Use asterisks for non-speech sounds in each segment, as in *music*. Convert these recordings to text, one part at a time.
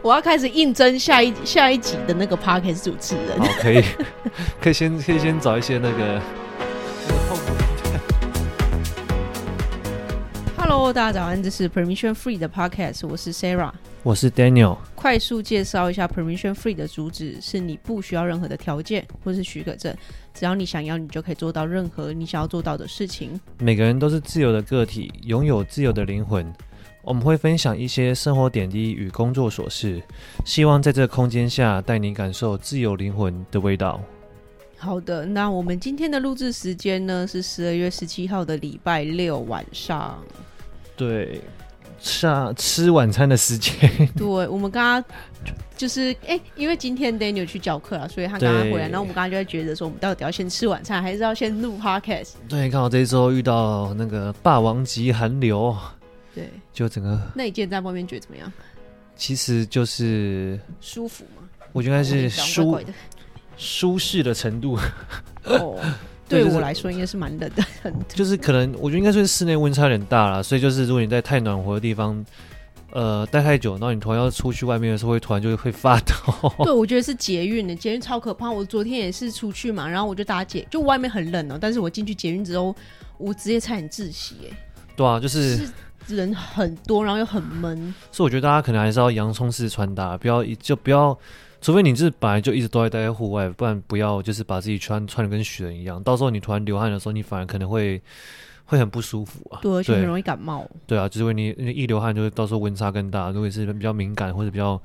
我要开始应征下一下一集的那个 podcast 主持人。好，可以，*laughs* 可以先可以先找一些那个。Hello，大家早安，这是 Permission Free 的 podcast，我是 Sarah，我是 Daniel。快速介绍一下 Permission Free 的主旨：是你不需要任何的条件或是许可证，只要你想要，你就可以做到任何你想要做到的事情。每个人都是自由的个体，拥有自由的灵魂。我们会分享一些生活点滴与工作琐事，希望在这个空间下带你感受自由灵魂的味道。好的，那我们今天的录制时间呢，是十二月十七号的礼拜六晚上。对，下吃晚餐的时间。*laughs* 对，我们刚刚就是哎、欸，因为今天 Daniel 去教课了，所以他刚刚回来，然后我们刚刚就在觉得说，我们到底要先吃晚餐，还是要先录 Podcast？对，刚好这一周遇到那个霸王级寒流，对，就整个。那一件在外面觉得怎么样？其实就是舒服吗？我觉得是舒舒适的程度。哦。*laughs* 对我来说应该是蛮冷的，就是可能我觉得应该是室内温差有点大了，所以就是如果你在太暖和的地方，呃，待太久，然后你突然要出去外面的时候，会突然就会发抖。*laughs* 对，我觉得是捷运的，捷运超可怕。我昨天也是出去嘛，然后我就搭捷，就外面很冷哦，但是我进去捷运之后，我直接差点窒息哎。对啊，就是，是人很多，然后又很闷，所以我觉得大家可能还是要洋葱式穿搭，不要就不要。除非你是本来就一直都在待在户外，不然不要就是把自己穿穿的跟雪人一样，到时候你突然流汗的时候，你反而可能会 *sniffs* 会很不舒服啊。对，而且很容易感冒。对啊，就是因为你一流汗，就会到时候温差更大。如果是比较敏感或者比较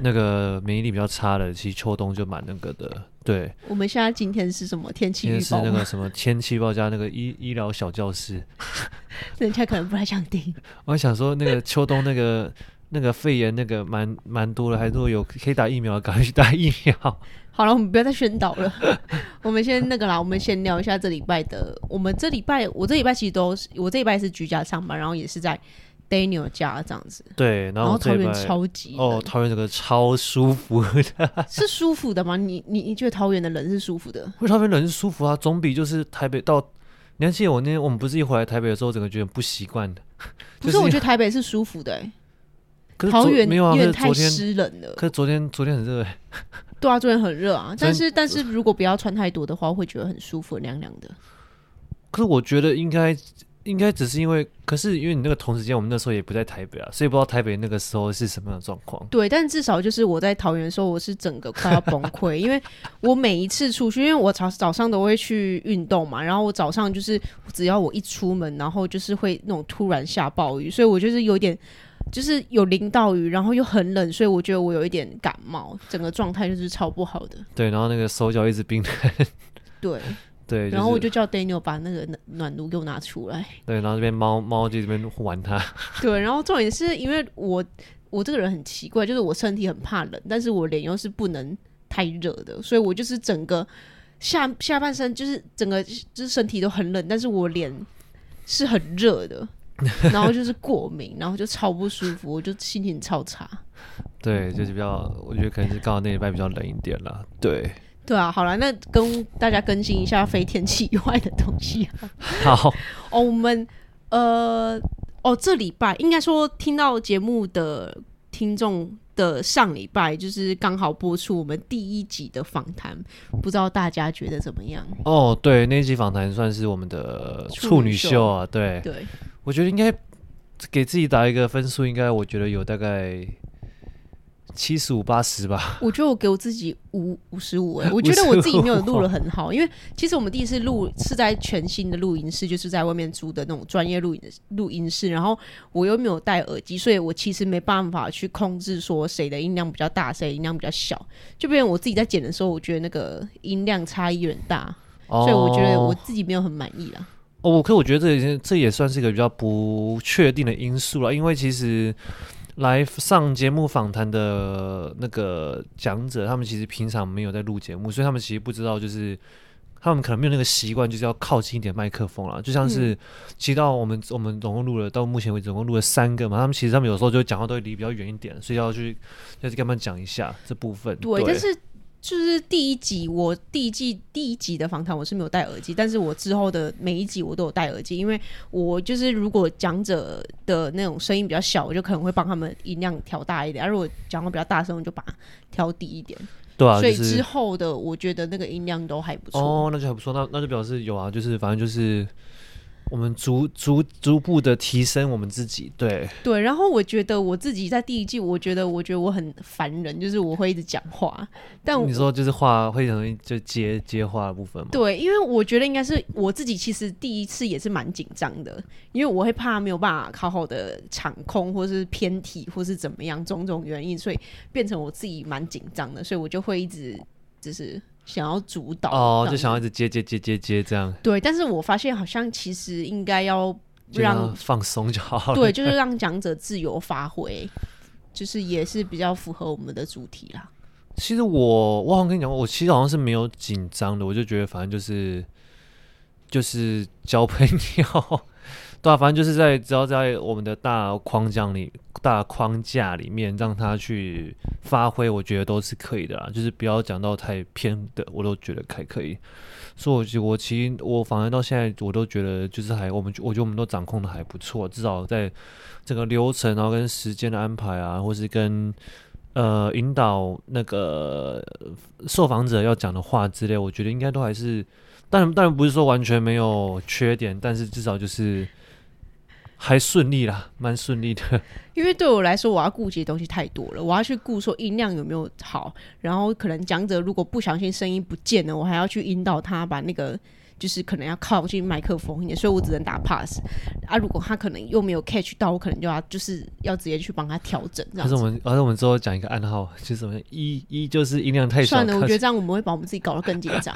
那个免疫力比较差的，其实秋冬就蛮那个的。对，我们现在今天是什么天气预报？是那个什么天气预报加那个医医疗小教室，*laughs* 人家可能不太想听。*laughs* 我还想说那个秋冬那个。那个肺炎那个蛮蛮多的，还说有可以打疫苗，赶快去打疫苗。*laughs* 好了，我们不要再宣导了，我们先那个啦，我们先聊一下这礼拜的。我们这礼拜，我这礼拜其实都是，我这礼拜是居家上班，然后也是在 Daniel 家这样子。对，然后桃园超级哦，桃园这个超舒服的，*laughs* 是舒服的吗？你你你觉得桃园的人是舒服的？因为桃园人是舒服啊，总比就是台北到。你还记得我那天我们不是一回来台北的时候，整个觉得不习惯的。不是，我觉得台北是舒服的、欸。桃园没有啊，因为太湿冷了。可是昨天昨天很热哎。对啊，昨天很热啊。但是但是如果不要穿太多的话，会觉得很舒服，凉凉的。可是我觉得应该应该只是因为，可是因为你那个同时间，我们那时候也不在台北啊，所以不知道台北那个时候是什么样的状况。对，但至少就是我在桃园的时候，我是整个快要崩溃，*laughs* 因为我每一次出去，因为我早早上都会去运动嘛，然后我早上就是只要我一出门，然后就是会那种突然下暴雨，所以我就是有点。就是有淋到雨，然后又很冷，所以我觉得我有一点感冒，整个状态就是超不好的。对，然后那个手脚一直冰冷。对对，然后我就叫 Daniel 把那个暖暖炉给我拿出来。*laughs* 对，然后这边猫猫就这边玩它。*laughs* 对，然后重点是因为我我这个人很奇怪，就是我身体很怕冷，但是我脸又是不能太热的，所以我就是整个下下半身就是整个就是身体都很冷，但是我脸是很热的。*laughs* 然后就是过敏，然后就超不舒服，我就心情超差。对，就是比较，我觉得可能是刚好那礼拜比较冷一点啦。对，对啊，好了，那跟大家更新一下非天气以外的东西。*laughs* 好，哦，我们呃，哦，这礼拜应该说听到节目的听众的上礼拜就是刚好播出我们第一集的访谈，不知道大家觉得怎么样？哦，对，那一集访谈算是我们的处女秀啊，对对。我觉得应该给自己打一个分数，应该我觉得有大概七十五八十吧。我觉得我给我自己五五十五哎，我觉得我自己没有录的很好，因为其实我们第一次录是在全新的录音室，就是在外面租的那种专业录音的录音室，然后我又没有戴耳机，所以我其实没办法去控制说谁的音量比较大，谁的音量比较小，就变成我自己在剪的时候，我觉得那个音量差异有点大，所以我觉得我自己没有很满意啦。哦，可我觉得这也这也算是一个比较不确定的因素了，因为其实来上节目访谈的那个讲者，他们其实平常没有在录节目，所以他们其实不知道，就是他们可能没有那个习惯，就是要靠近一点麦克风了。就像是，其实到我们我们总共录了到目前为止总共录了三个嘛，他们其实他们有时候就讲话都会离比较远一点，所以要去要去跟他们讲一下这部分。对，对，但是就是第一集，我第一季第一集的访谈我是没有戴耳机，但是我之后的每一集我都有戴耳机，因为我就是如果讲者的那种声音比较小，我就可能会帮他们音量调大一点；而如果讲话比较大声，我就把它调低一点。对啊，所以之后的我觉得那个音量都还不错。哦，那就还不错，那那就表示有啊，就是反正就是。我们逐逐逐步的提升我们自己，对对。然后我觉得我自己在第一季，我觉得我觉得我很烦人，就是我会一直讲话。但你说就是话会很容易就接接话的部分吗？对，因为我觉得应该是我自己，其实第一次也是蛮紧张的，因为我会怕没有办法好好的场控，或是偏题，或是怎么样，种种原因，所以变成我自己蛮紧张的，所以我就会一直就是。想要主导哦，就想要一直接接接接接这样。对，但是我发现好像其实应该要让放松就好了。对，就是让讲者自由发挥，就是也是比较符合我们的主题啦。其实我我好像跟你讲过，我其实好像是没有紧张的，我就觉得反正就是就是交朋友。对啊，反正就是在只要在我们的大框架里、大框架里面让他去发挥，我觉得都是可以的啦。就是不要讲到太偏的，我都觉得还可以。所以我我其实我反而到现在，我都觉得就是还我们我觉得我们都掌控的还不错，至少在整个流程，然后跟时间的安排啊，或是跟呃引导那个受访者要讲的话之类，我觉得应该都还是，当然当然不是说完全没有缺点，但是至少就是。还顺利啦，蛮顺利的。*laughs* 因为对我来说，我要顾及的东西太多了，我要去顾说音量有没有好，然后可能讲者如果不小心声音不见了，我还要去引导他把那个就是可能要靠近麦克风一点，所以我只能打 pass 啊。如果他可能又没有 catch 到，我可能就要就是要直接去帮他调整。这样子。可是我们，而且我们之后讲一个暗号，就是什么一一就是音量太小。算了，我觉得这样我们会把我们自己搞得更紧张。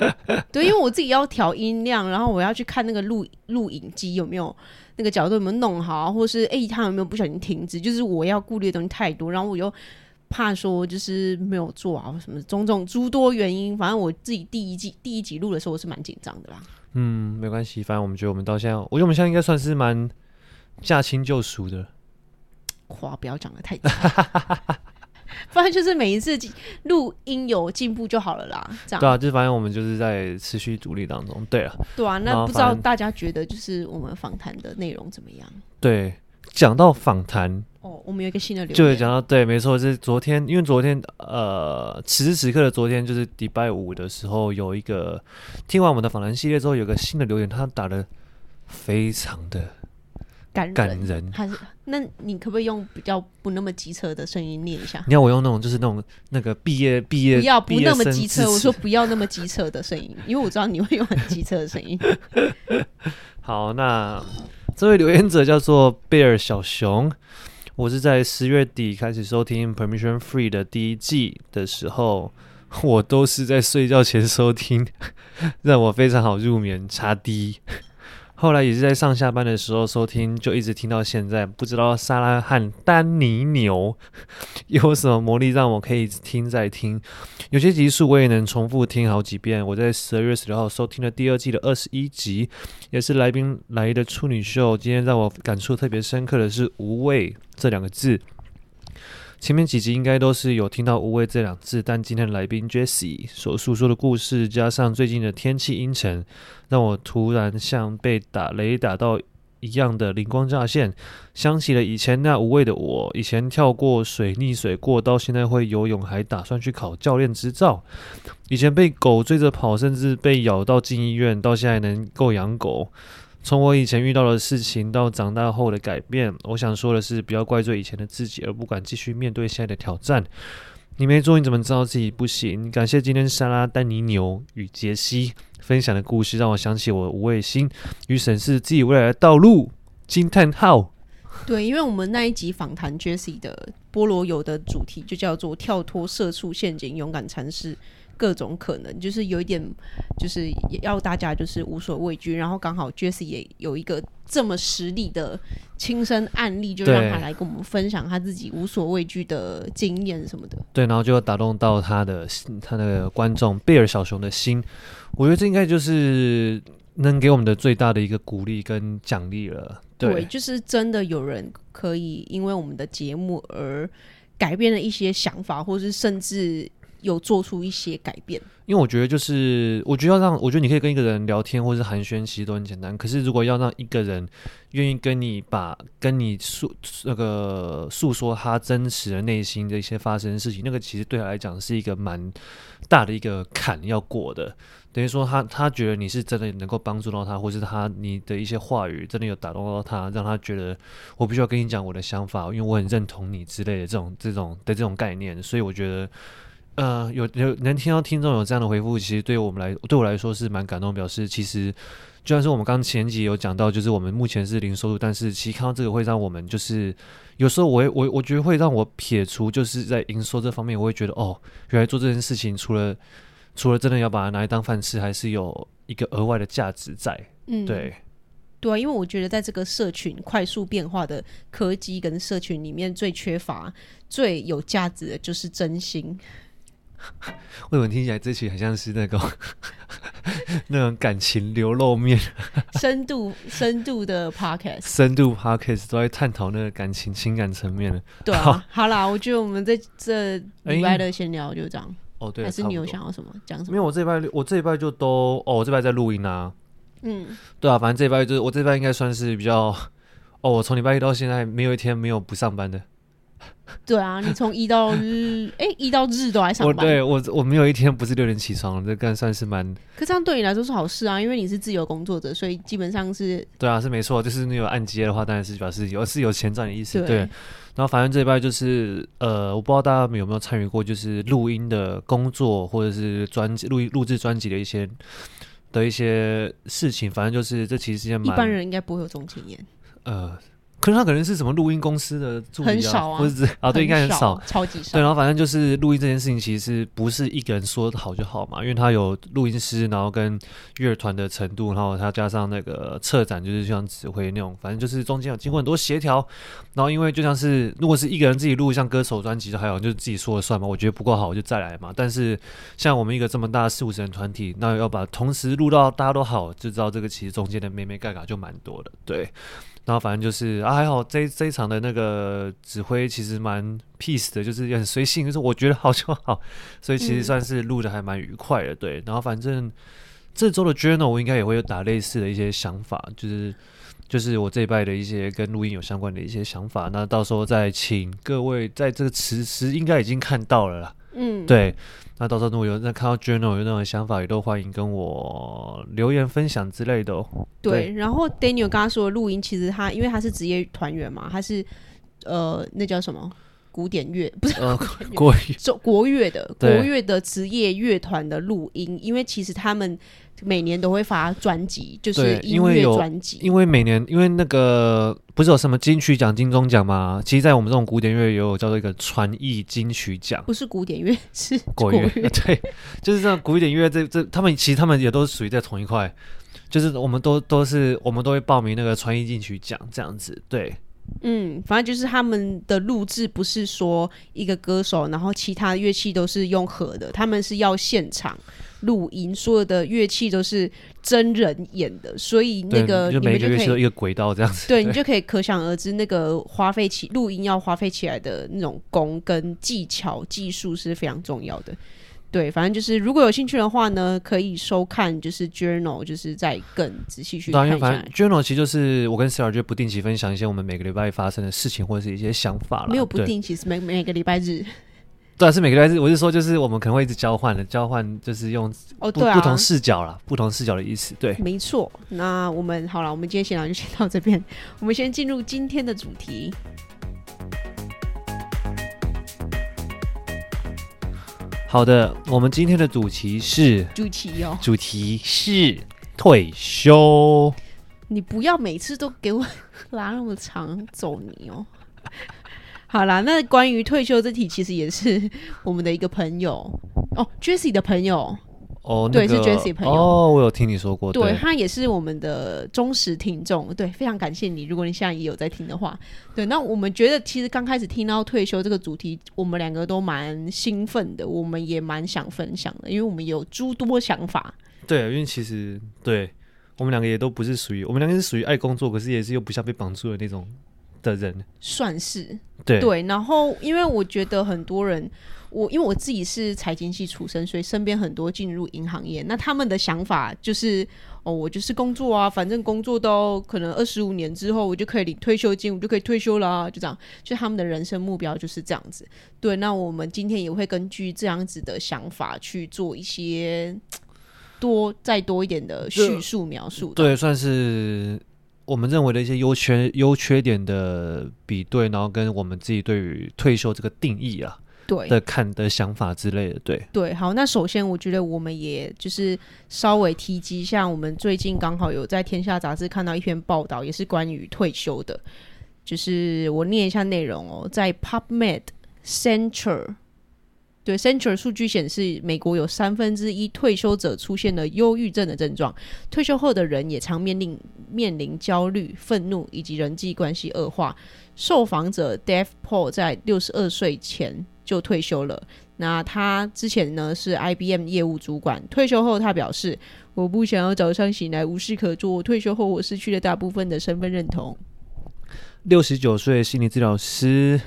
对，因为我自己要调音量，然后我要去看那个录录影机有没有。那个角度有没有弄好，或是哎、欸，他有没有不小心停止？就是我要顾虑的东西太多，然后我又怕说就是没有做啊什么种种诸多原因。反正我自己第一季第一集录的时候，我是蛮紧张的啦。嗯，没关系，反正我们觉得我们到现在，我觉得我们现在应该算是蛮驾轻就熟的。*laughs* 话不要讲的太多。*laughs* 不然就是每一次录音有进步就好了啦，这样。对啊，就反正我们就是在持续努力当中。对啊，对啊，那不知道大家觉得就是我们访谈的内容怎么样？对，讲到访谈哦，我们有一个新的留言，就讲到对，没错，是昨天，因为昨天呃，此时此刻的昨天就是礼拜五的时候，有一个听完我们的访谈系列之后，有个新的留言，他打的非常的。感人，感人还是？那你可不可以用比较不那么机车的声音念一下？你要我用那种就是那种那个毕业毕业不要不那么机车，我说不要那么机车的声音，因为我知道你会用很机车的声音。*laughs* 好，那这位留言者叫做贝尔小熊，我是在十月底开始收听 Permission Free 的第一季的时候，我都是在睡觉前收听，*laughs* 让我非常好入眠。差低。后来也是在上下班的时候收听，就一直听到现在。不知道莎拉和丹尼牛 *laughs* 有什么魔力，让我可以听再听。有些集数我也能重复听好几遍。我在十二月十六号收听了第二季的二十一集，也是来宾来的处女秀。今天让我感触特别深刻的是“无畏”这两个字。前面几集应该都是有听到“无畏”这两字，但今天来宾 Jessie 所诉说的故事，加上最近的天气阴沉，让我突然像被打雷打到一样的灵光乍现，想起了以前那无畏的我。以前跳过水、溺水过，到现在会游泳，还打算去考教练执照。以前被狗追着跑，甚至被咬到进医院，到现在能够养狗。从我以前遇到的事情到长大后的改变，我想说的是，不要怪罪以前的自己，而不敢继续面对现在的挑战。你没做，你怎么知道自己不行？感谢今天莎拉、丹尼牛与杰西分享的故事，让我想起我的无畏心与审视自己未来的道路。惊叹号！对，因为我们那一集访谈 Jessie 的菠萝油的主题就叫做“跳脱社畜陷阱，勇敢尝试”。各种可能，就是有一点，就是要大家就是无所畏惧。然后刚好 Jessie 也有一个这么实力的亲身案例，就让他来跟我们分享他自己无所畏惧的经验什么的。对，然后就打动到他的他的观众贝尔小熊的心。我觉得这应该就是能给我们的最大的一个鼓励跟奖励了。对，对，就是真的有人可以因为我们的节目而改变了一些想法，或是甚至。有做出一些改变？因为我觉得就是，我觉得要让，我觉得你可以跟一个人聊天或是寒暄，其实都很简单。可是如果要让一个人愿意跟你把跟你诉那个诉说他真实的内心的一些发生的事情，那个其实对他来讲是一个蛮大的一个坎要过的。等于说他他觉得你是真的能够帮助到他，或是他你的一些话语真的有打动到他，让他觉得我必须要跟你讲我的想法，因为我很认同你之类的这种这种的这种概念。所以我觉得。呃，有有能听到听众有这样的回复，其实对我们来对我来说是蛮感动，表示其实就算是我们刚前集有讲到，就是我们目前是零收入，但是其实看到这个会让我们就是有时候我我我觉得会让我撇除就是在营收这方面，我会觉得哦，原来做这件事情除了除了真的要把它拿来当饭吃，还是有一个额外的价值在。嗯，对对啊，因为我觉得在这个社群快速变化的科技跟社群里面，最缺乏最有价值的就是真心。*laughs* 为什么听起来这期很像是那个 *laughs* 那种感情流露面？深度深度的 podcast，深度 podcast 都在探讨那个感情情感层面的。对啊好，好啦，我觉得我们在这礼拜的闲聊就这样。哦，对，还是你有想要什么讲什么？因为我这礼拜我这礼拜就都哦，我这礼拜在录音啊。嗯，对啊，反正这礼拜就是我这礼拜应该算是比较哦，我从礼拜一到现在没有一天没有不上班的。对啊，你从一到日，*laughs* 哎，一到日都还上班。我对我我没有一天不是六点起床，这更算是蛮。可这样对你来说是好事啊，因为你是自由工作者，所以基本上是。对啊，是没错，就是你有按揭的话，当然是表示有是有钱赚的意思。对，对。然后反正这一拜就是呃，我不知道大家有没有参与过，就是录音的工作或者是专辑录录制专辑的一些的一些事情，反正就是这其实是件蛮。一般人应该不会有这种经验。呃。可是他可能是什么录音公司的助理啊，很少啊，或者啊，对，应该很少，超级少。对，然后反正就是录音这件事情，其实不是一个人说好就好嘛，因为他有录音师，然后跟乐团的程度，然后他加上那个策展，就是像指挥那种，反正就是中间有经过很多协调。然后因为就像是如果是一个人自己录，像歌手专辑就还有，就是自己说了算嘛。我觉得不够好，我就再来嘛。但是像我们一个这么大四五十人团体，那要把同时录到大家都好，就知道这个其实中间的咩咩盖卡就蛮多的，对。然后反正就是啊，还好这这一场的那个指挥其实蛮 peace 的，就是也很随性，就是我觉得好就好，所以其实算是录的还蛮愉快的，对。然后反正这周的 journal 我应该也会有打类似的一些想法，就是就是我这一拜的一些跟录音有相关的一些想法，那到时候再请各位在这个词词应该已经看到了啦，嗯，对。那到时候如果有那看到 journal 有那种想法，也都欢迎跟我留言分享之类的哦。对，对然后 Daniel 刚刚说的录音，其实他因为他是职业团员嘛，他是呃那叫什么古典乐 *laughs* 不是、呃、国乐国乐的国乐的职业乐团的录音，因为其实他们。每年都会发专辑，就是音乐专辑。因为每年，因为那个不是有什么金曲奖、金钟奖吗？其实，在我们这种古典乐也有叫做一个传艺金曲奖。不是古典乐，*laughs* 是国乐。*laughs* 对，就是这样。古典乐这这，他们其实他们也都是属于在同一块。就是我们都都是我们都会报名那个传艺金曲奖这样子。对，嗯，反正就是他们的录制不是说一个歌手，然后其他乐器都是用和的，他们是要现场。录音，所有的乐器都是真人演的，所以那个就每个乐器都一个轨道这样子，对，你就可以可想而知，那个花费起录音要花费起来的那种功跟技巧技术是非常重要的。对，反正就是如果有兴趣的话呢，可以收看就是 Journal，就是再更仔细去看一下。反正 Journal 其实就是我跟 Sarah 就不定期分享一些我们每个礼拜发生的事情或者是一些想法了。没有不定期，是每每个礼拜日。*laughs* 对，是每个礼拜日。我是说，就是我们可能会一直交换的，交换就是用不、哦对啊、不同视角啦，不同视角的意思。对，没错。那我们好了，我们今天闲聊就先到这边。我们先进入今天的主题。好的，我们今天的主题是主题哦，主题是退休。你不要每次都给我拉那么长，走你哦。*laughs* 好啦，那关于退休这题，其实也是我们的一个朋友哦，Jessie 的朋友哦，那个、对，是 Jessie 朋友哦，我有听你说过，对，对他也是我们的忠实听众，对，非常感谢你。如果你现在也有在听的话，对，那我们觉得其实刚开始听到退休这个主题，我们两个都蛮兴奋的，我们也蛮想分享的，因为我们有诸多想法。对，因为其实对我们两个也都不是属于，我们两个是属于爱工作，可是也是又不像被绑住的那种。的人，算是对对。然后，因为我觉得很多人。我因为我自己是财经系出身，所以身边很多进入银行业，那他们的想法就是哦，我就是工作啊，反正工作到可能二十五年之后，我就可以领退休金，我就可以退休啦，就这样，就他们的人生目标就是这样子。对，那我们今天也会根据这样子的想法去做一些多再多一点的叙述描述，对，算是我们认为的一些优缺优缺点的比对，然后跟我们自己对于退休这个定义啊。对的看的想法之类的，对对，好，那首先我觉得我们也就是稍微提及一下，我们最近刚好有在《天下》杂志看到一篇报道，也是关于退休的，就是我念一下内容哦，在 PubMed Central，对 Central 数据显示，美国有三分之一退休者出现了忧郁症的症状，退休后的人也常面临面临焦虑、愤怒以及人际关系恶化。受访者 Dave Paul 在六十二岁前。就退休了。那他之前呢是 IBM 业务主管，退休后他表示：“我不想要早上醒来无事可做。退休后我失去了大部分的身份认同。”六十九岁心理治疗师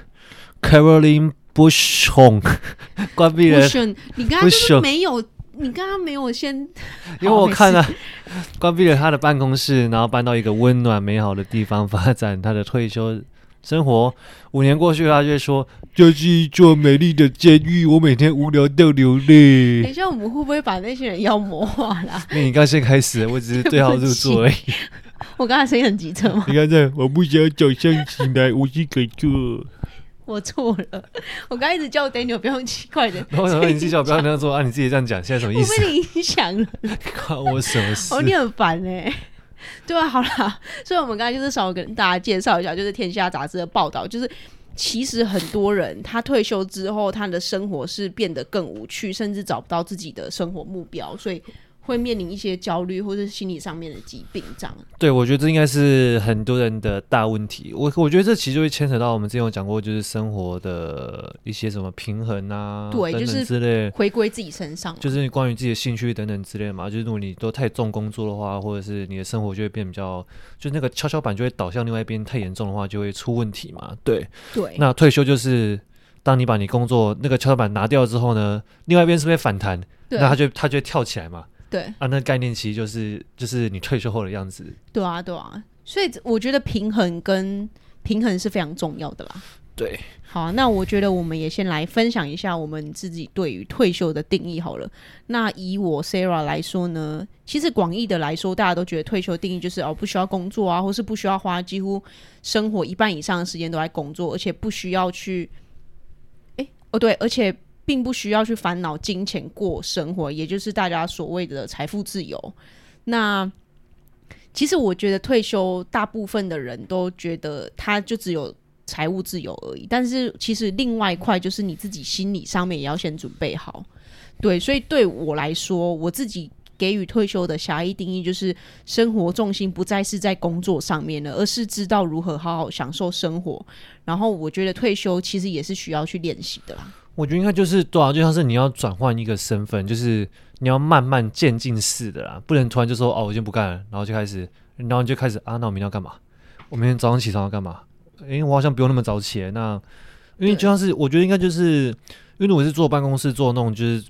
Caroline Bushong *laughs* 关闭了。你刚刚就是没有，你刚刚没有先，*laughs* 因为我看了关闭了他的办公室，然后搬到一个温暖美好的地方发展他的退休。生活五年过去，他就会说：“这是一座美丽的监狱，我每天无聊到流泪。”等一下，我们会不会把那些人妖魔化啦？*laughs* 那你刚先开始，我只是对号入座而已。我刚才声音很急促吗？你看这，我不想早上醒来无事可做。我错了，我刚一直叫 Daniel 不用奇怪的。我想说，你自己叫不要那样做啊？你自己这样讲，现在什么意思？我被你影响了，*laughs* 关我什么事？哦，你很烦哎、欸。*laughs* 对啊，好啦，所以我们刚才就是稍微跟大家介绍一下，就是《天下》杂志的报道，就是其实很多人他退休之后，他的生活是变得更无趣，甚至找不到自己的生活目标，所以。会面临一些焦虑或者是心理上面的疾病，这样。对，我觉得这应该是很多人的大问题。我我觉得这其实就会牵扯到我们之前有讲过，就是生活的一些什么平衡啊，对，等等之类，回归自己身上，就是关于自己的兴趣等等之类嘛。就是如果你都太重工作的话，或者是你的生活就会变比较，就那个跷跷板就会倒向另外一边，太严重的话就会出问题嘛。对，对。那退休就是当你把你工作那个跷跷板拿掉之后呢，另外一边是不是会反弹？那它就它就会跳起来嘛。对啊，那概念其实就是就是你退休后的样子。对啊，对啊，所以我觉得平衡跟平衡是非常重要的啦。对，好，那我觉得我们也先来分享一下我们自己对于退休的定义好了。那以我 Sarah 来说呢，其实广义的来说，大家都觉得退休定义就是哦，不需要工作啊，或是不需要花几乎生活一半以上的时间都在工作，而且不需要去，哎，哦对，而且。并不需要去烦恼金钱过生活，也就是大家所谓的财富自由。那其实我觉得退休，大部分的人都觉得他就只有财务自由而已。但是其实另外一块就是你自己心理上面也要先准备好。对，所以对我来说，我自己给予退休的狭义定义就是生活重心不再是在工作上面了，而是知道如何好好享受生活。然后我觉得退休其实也是需要去练习的啦。我觉得应该就是对啊，就像是你要转换一个身份，就是你要慢慢渐进式的啦，不能突然就说哦，我先不干了，然后就开始，然后你就开始啊，那我明天要干嘛？我明天早上起床要干嘛？因为我好像不用那么早起，那因为就像是我觉得应该就是，因为如果是坐办公室做那种就是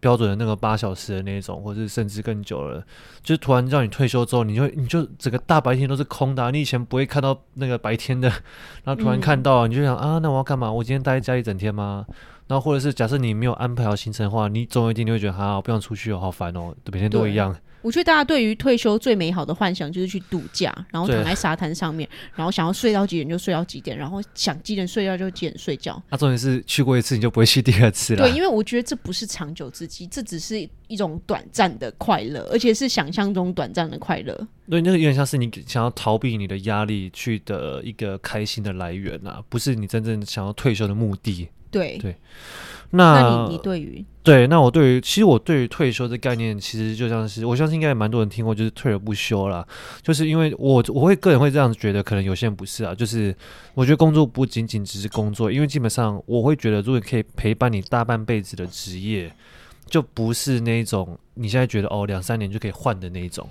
标准的那个八小时的那种，或者是甚至更久了，就突然叫你退休之后，你就你就整个大白天都是空的啊，你以前不会看到那个白天的，*laughs* 然后突然看到，你就想啊，那我要干嘛？我今天待在家一整天吗？然后，或者是假设你没有安排好行程的话，你总有一天你会觉得，啊，我不想出去哦，好烦哦，每天都一样。我觉得大家对于退休最美好的幻想就是去度假，然后躺在沙滩上面，然后想要睡到几点就睡到几点，然后想几点睡觉就几点睡觉。那、啊、重点是去过一次你就不会去第二次了。对，因为我觉得这不是长久之计，这只是一种短暂的快乐，而且是想象中短暂的快乐。对，那个有点像是你想要逃避你的压力去的一个开心的来源啊，不是你真正想要退休的目的。对对。那，那你你对于对，那我对于其实我对于退休的概念，其实就像是我相信应该也蛮多人听过，就是退而不休啦。就是因为我我会个人会这样子觉得，可能有些人不是啊。就是我觉得工作不仅仅只是工作，因为基本上我会觉得，如果可以陪伴你大半辈子的职业，就不是那种你现在觉得哦两三年就可以换的那一种。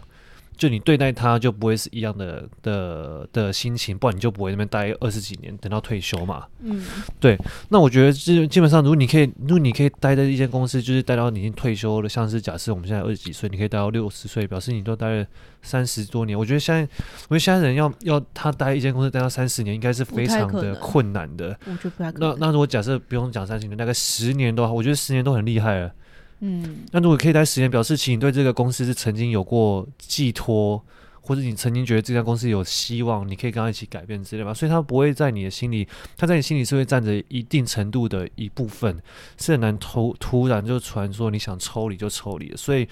就你对待他就不会是一样的的的心情，不然你就不会那边待二十几年，等到退休嘛。嗯，对。那我觉得基基本上，如果你可以，如果你可以待在一间公司，就是待到你已经退休了，像是假设我们现在二十几岁，你可以待到六十岁，表示你都待了三十多年。我觉得现在，我觉得现在人要要他待一间公司待到三十年，应该是非常的困难的。我觉得不太可能。那那如果假设不用讲三十年，大概十年都好，我觉得十年都很厉害了。嗯，那如果可以待十年，表示其你对这个公司是曾经有过寄托，或者你曾经觉得这家公司有希望，你可以跟他一起改变之类吧。所以他不会在你的心里，他在你心里是会占着一定程度的一部分，是很难突突然就传说你想抽离就抽离。所以，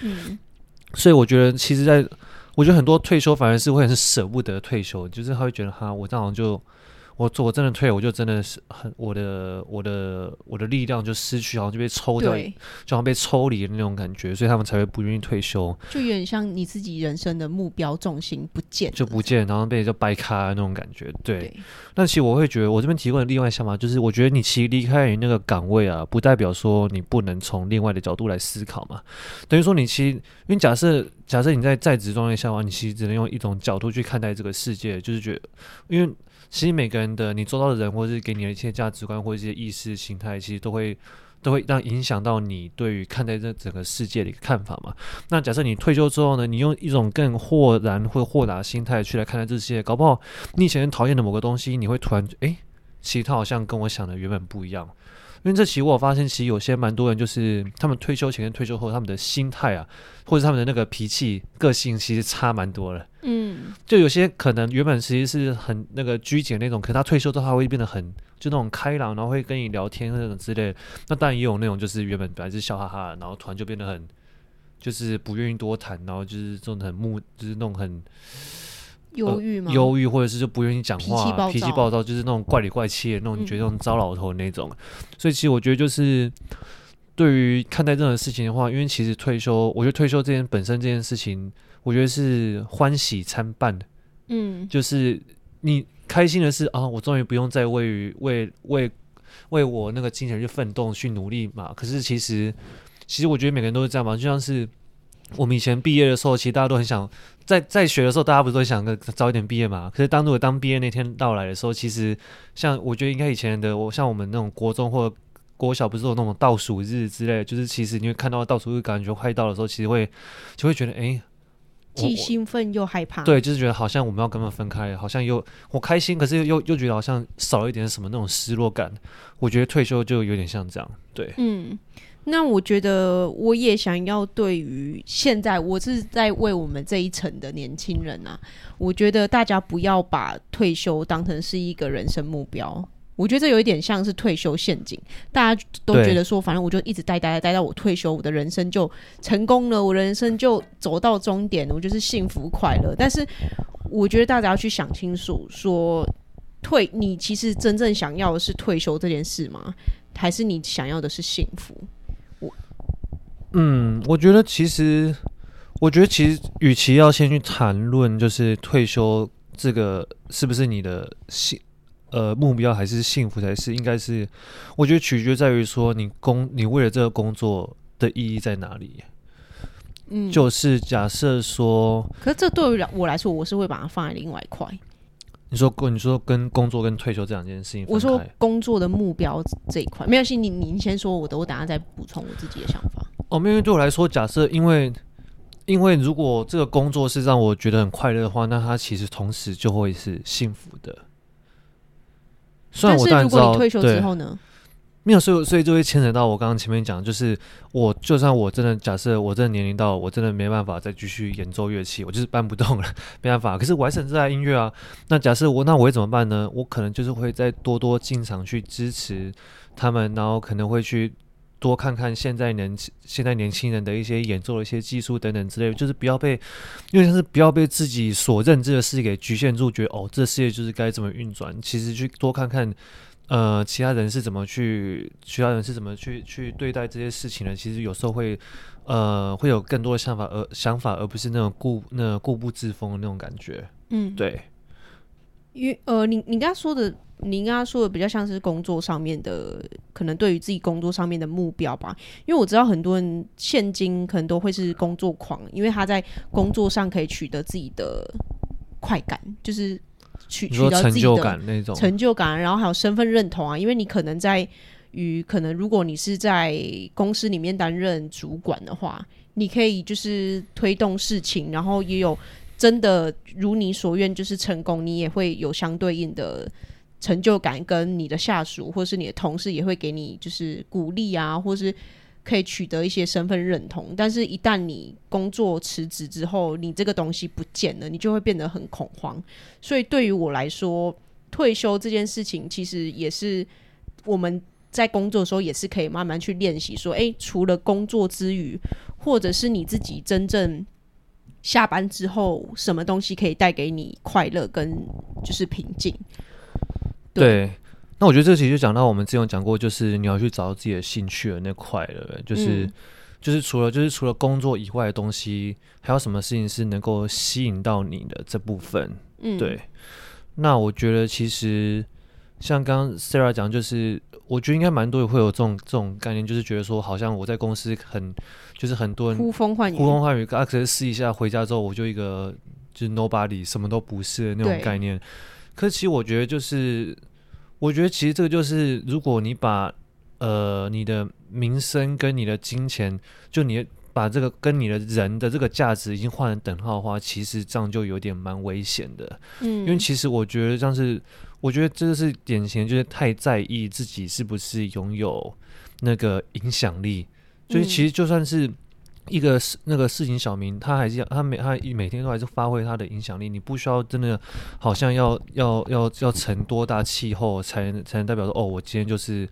所以我觉得其实在我觉得很多退休反而是会很舍不得退休，就是他会觉得哈，我这样就。我做我真的退，我就真的是很我的我的我的力量就失去，好像就被抽掉，就好像被抽离的那种感觉，所以他们才会不愿意退休。就有点像你自己人生的目标重心不见，就不见，然后被就掰开那种感觉。对。对那其实我会觉得，我这边提供的另外想法就是，我觉得你其实离开你那个岗位啊，不代表说你不能从另外的角度来思考嘛。等于说你其实，因为假设假设你在在职状态下的话，你其实只能用一种角度去看待这个世界，就是觉得，因为。其实每个人的你周遭的人，或是给你的一些价值观，或者一些意识形态，其实都会都会让影响到你对于看待这整个世界的一个看法嘛。那假设你退休之后呢，你用一种更豁然或豁达心态去来看待这些，搞不好你以前讨厌的某个东西，你会突然诶，其实它好像跟我想的原本不一样。因为这其实我发现，其实有些蛮多人就是他们退休前跟退休后，他们的心态啊，或者他们的那个脾气、个性，其实差蛮多的。嗯，就有些可能原本其实是很那个拘谨那种，可是他退休之后他会变得很就那种开朗，然后会跟你聊天那种之类。那当然也有那种就是原本本来是笑哈哈，然后突然就变得很就是不愿意多谈，然后就是这种很木，就是那种很。忧郁吗？忧郁，或者是就不愿意讲话，脾气暴，暴躁，就是那种怪里怪气的那种，你觉得那种糟老头的那种。嗯、所以其实我觉得，就是对于看待这种事情的话，因为其实退休，我觉得退休这件本身这件事情，我觉得是欢喜参半的。嗯，就是你开心的是啊，我终于不用再为为为为我那个精神去奋斗去努力嘛。可是其实，其实我觉得每个人都是这样嘛，就像是。我们以前毕业的时候，其实大家都很想在在学的时候，大家不是都想个早一点毕业嘛？可是当如果当毕业那天到来的时候，其实像我觉得应该以前的我，像我们那种国中或国小，不是有那种倒数日之类，就是其实你会看到倒数日感觉快到的时候，其实会就会觉得哎，既兴奋又害怕。对，就是觉得好像我们要跟他们分开，好像又我开心，可是又又觉得好像少了一点什么那种失落感。我觉得退休就有点像这样，对，嗯。那我觉得，我也想要对于现在，我是在为我们这一层的年轻人啊，我觉得大家不要把退休当成是一个人生目标。我觉得这有一点像是退休陷阱，大家都觉得说，反正我就一直待待待到我退休，我的人生就成功了，我人生就走到终点，我就是幸福快乐。但是，我觉得大家要去想清楚，说退，你其实真正想要的是退休这件事吗？还是你想要的是幸福？嗯，我觉得其实，我觉得其实，与其要先去谈论就是退休这个是不是你的幸呃目标还是幸福才是，应该是我觉得取决在于说你工你为了这个工作的意义在哪里。嗯，就是假设说，可是这对于我来说，我是会把它放在另外一块。你说工，你说跟工作跟退休这两件事情，我说工作的目标这一块没关系，你你先说我的，我等下再补充我自己的想法。哦，因为对我来说，假设因为因为如果这个工作是让我觉得很快乐的话，那它其实同时就会是幸福的。虽然我但是如果你退休之后呢？没有，所以所以就会牵扯到我刚刚前面讲，就是我就算我真的假设我真的年龄到，我真的没办法再继续演奏乐器，我就是搬不动了，没办法。可是我还是很热爱音乐啊。那假设我那我会怎么办呢？我可能就是会再多多进场去支持他们，然后可能会去多看看现在年现在年轻人的一些演奏的一些技术等等之类的，就是不要被，因为像是不要被自己所认知的世界给局限住，觉得哦，这世界就是该怎么运转。其实去多看看。呃，其他人是怎么去，其他人是怎么去去对待这些事情的？其实有时候会，呃，会有更多的想法，而想法，而不是那种固那固步自封的那种感觉。嗯，对。因为呃，你你刚刚说的，你刚刚说的比较像是工作上面的，可能对于自己工作上面的目标吧。因为我知道很多人现今可能都会是工作狂，因为他在工作上可以取得自己的快感，就是取取得自己的那种成就感，然后还有身份认同啊。因为你可能在于可能如果你是在公司里面担任主管的话，你可以就是推动事情，然后也有。真的如你所愿，就是成功，你也会有相对应的成就感，跟你的下属或是你的同事也会给你就是鼓励啊，或是可以取得一些身份认同。但是，一旦你工作辞职之后，你这个东西不见了，你就会变得很恐慌。所以，对于我来说，退休这件事情其实也是我们在工作的时候也是可以慢慢去练习。说，诶，除了工作之余，或者是你自己真正。下班之后，什么东西可以带给你快乐跟就是平静？对，那我觉得这其实就讲到我们之前有讲过，就是你要去找到自己的兴趣的那块了，就是、嗯、就是除了就是除了工作以外的东西，还有什么事情是能够吸引到你的这部分？嗯，对。那我觉得其实像刚刚 Sarah 讲，就是。我觉得应该蛮多人会有这种这种概念，就是觉得说，好像我在公司很，就是很多人呼风唤雨，呼风唤雨，啊，可是试一下回家之后，我就一个就是 nobody，什么都不是的那种概念。可是其实我觉得，就是我觉得其实这个就是，如果你把呃你的名声跟你的金钱，就你把这个跟你的人的这个价值已经换成等号的话，其实这样就有点蛮危险的。嗯，因为其实我觉得像是。我觉得这个是典型，就是太在意自己是不是拥有那个影响力，所以其实就算是一个那个市井小民，他还是要他每他每天都还是发挥他的影响力。你不需要真的好像要要要要成多大气候才能才能代表说哦，我今天就是